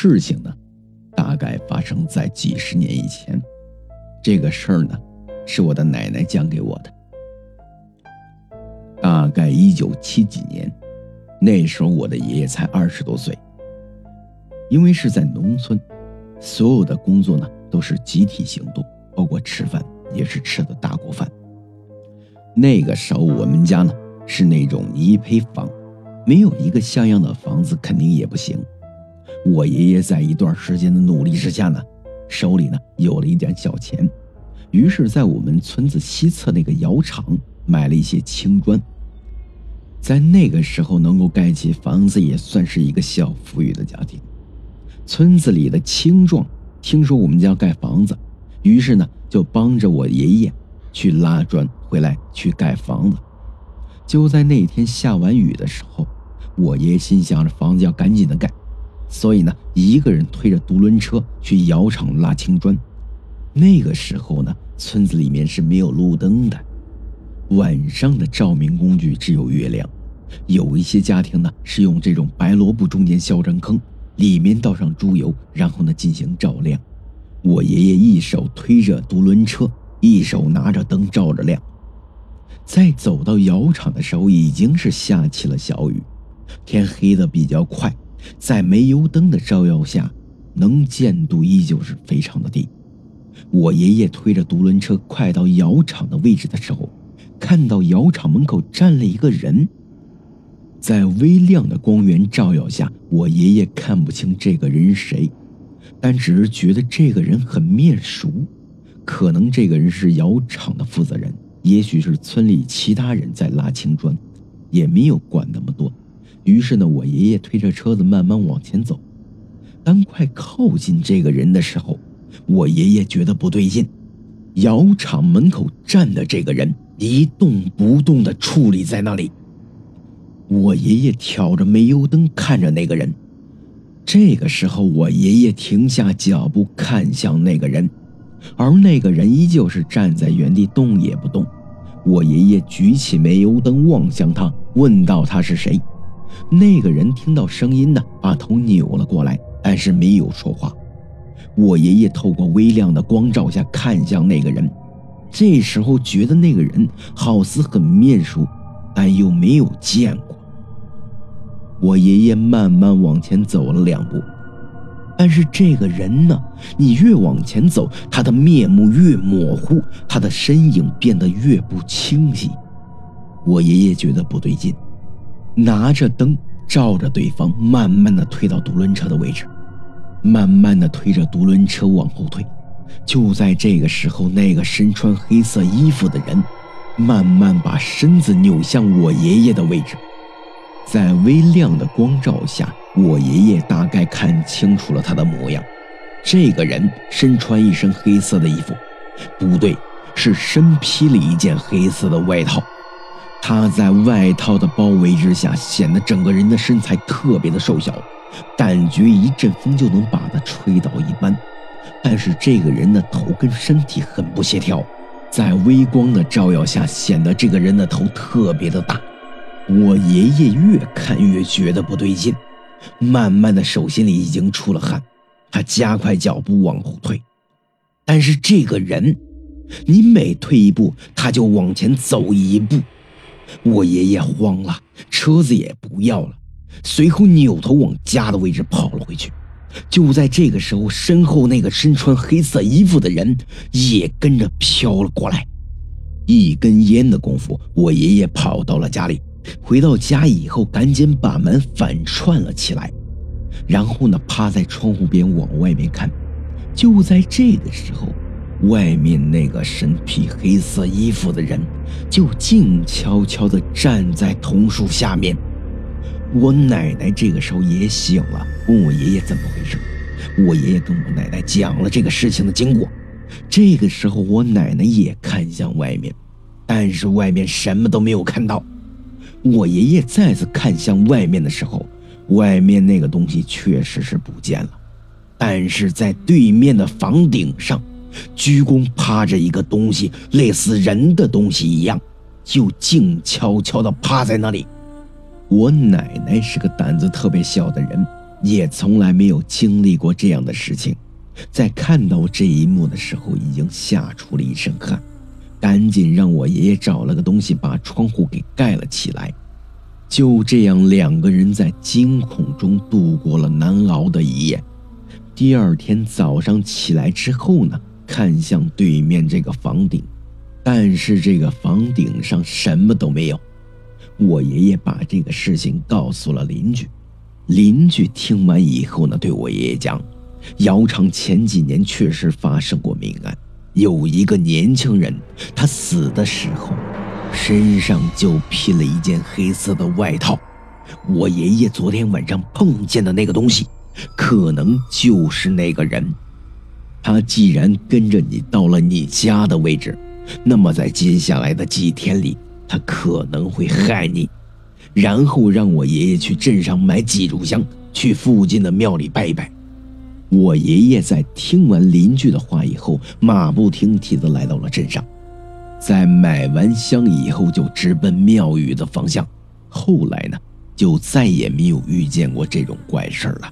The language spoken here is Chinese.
事情呢，大概发生在几十年以前。这个事儿呢，是我的奶奶讲给我的。大概一九七几年，那时候我的爷爷才二十多岁。因为是在农村，所有的工作呢都是集体行动，包括吃饭也是吃的大锅饭。那个时候我们家呢是那种泥坯房，没有一个像样的房子肯定也不行。我爷爷在一段时间的努力之下呢，手里呢有了一点小钱，于是，在我们村子西侧那个窑厂买了一些青砖。在那个时候能够盖起房子，也算是一个小富裕的家庭。村子里的青壮听说我们家盖房子，于是呢就帮着我爷爷去拉砖回来去盖房子。就在那天下完雨的时候，我爷爷心想着房子要赶紧的盖，所以呢一个人推着独轮车去窑厂拉青砖。那个时候呢村子里面是没有路灯的，晚上的照明工具只有月亮，有一些家庭呢是用这种白萝卜中间削成坑。里面倒上猪油，然后呢进行照亮。我爷爷一手推着独轮车，一手拿着灯照着亮。在走到窑厂的时候，已经是下起了小雨，天黑的比较快，在煤油灯的照耀下，能见度依旧是非常的低。我爷爷推着独轮车快到窑厂的位置的时候，看到窑厂门口站了一个人。在微亮的光源照耀下，我爷爷看不清这个人是谁，但只是觉得这个人很面熟，可能这个人是窑厂的负责人，也许是村里其他人在拉青砖，也没有管那么多。于是呢，我爷爷推着车子慢慢往前走。当快靠近这个人的时候，我爷爷觉得不对劲，窑厂门口站的这个人一动不动地矗立在那里。我爷爷挑着煤油灯看着那个人，这个时候，我爷爷停下脚步看向那个人，而那个人依旧是站在原地动也不动。我爷爷举起煤油灯望向他，问道：“他是谁？”那个人听到声音呢，把头扭了过来，但是没有说话。我爷爷透过微亮的光照下看向那个人，这时候觉得那个人好似很面熟，但又没有见过。我爷爷慢慢往前走了两步，但是这个人呢？你越往前走，他的面目越模糊，他的身影变得越不清晰。我爷爷觉得不对劲，拿着灯照着对方，慢慢的推到独轮车的位置，慢慢的推着独轮车往后退。就在这个时候，那个身穿黑色衣服的人，慢慢把身子扭向我爷爷的位置。在微亮的光照下，我爷爷大概看清楚了他的模样。这个人身穿一身黑色的衣服，不对，是身披了一件黑色的外套。他在外套的包围之下，显得整个人的身材特别的瘦小，感觉一阵风就能把他吹倒一般。但是这个人的头跟身体很不协调，在微光的照耀下，显得这个人的头特别的大。我爷爷越看越觉得不对劲，慢慢的手心里已经出了汗，他加快脚步往后退。但是这个人，你每退一步，他就往前走一步。我爷爷慌了，车子也不要了，随后扭头往家的位置跑了回去。就在这个时候，身后那个身穿黑色衣服的人也跟着飘了过来。一根烟的功夫，我爷爷跑到了家里。回到家以后，赶紧把门反串了起来，然后呢，趴在窗户边往外面看。就在这个时候，外面那个身披黑色衣服的人就静悄悄地站在桐树下面。我奶奶这个时候也醒了，问我爷爷怎么回事。我爷爷跟我奶奶讲了这个事情的经过。这个时候，我奶奶也看向外面，但是外面什么都没有看到。我爷爷再次看向外面的时候，外面那个东西确实是不见了，但是在对面的房顶上，鞠躬趴着一个东西，类似人的东西一样，就静悄悄地趴在那里。我奶奶是个胆子特别小的人，也从来没有经历过这样的事情。在看到这一幕的时候，已经吓出了一身汗，赶紧让我爷爷找了个东西把窗户给盖了起来。就这样，两个人在惊恐中度过了难熬的一夜。第二天早上起来之后呢，看向对面这个房顶，但是这个房顶上什么都没有。我爷爷把这个事情告诉了邻居，邻居听完以后呢，对我爷爷讲。窑厂前几年确实发生过命案，有一个年轻人，他死的时候，身上就披了一件黑色的外套。我爷爷昨天晚上碰见的那个东西，可能就是那个人。他既然跟着你到了你家的位置，那么在接下来的几天里，他可能会害你，然后让我爷爷去镇上买几炷香，去附近的庙里拜一拜。我爷爷在听完邻居的话以后，马不停蹄地来到了镇上，在买完香以后，就直奔庙宇的方向。后来呢，就再也没有遇见过这种怪事了。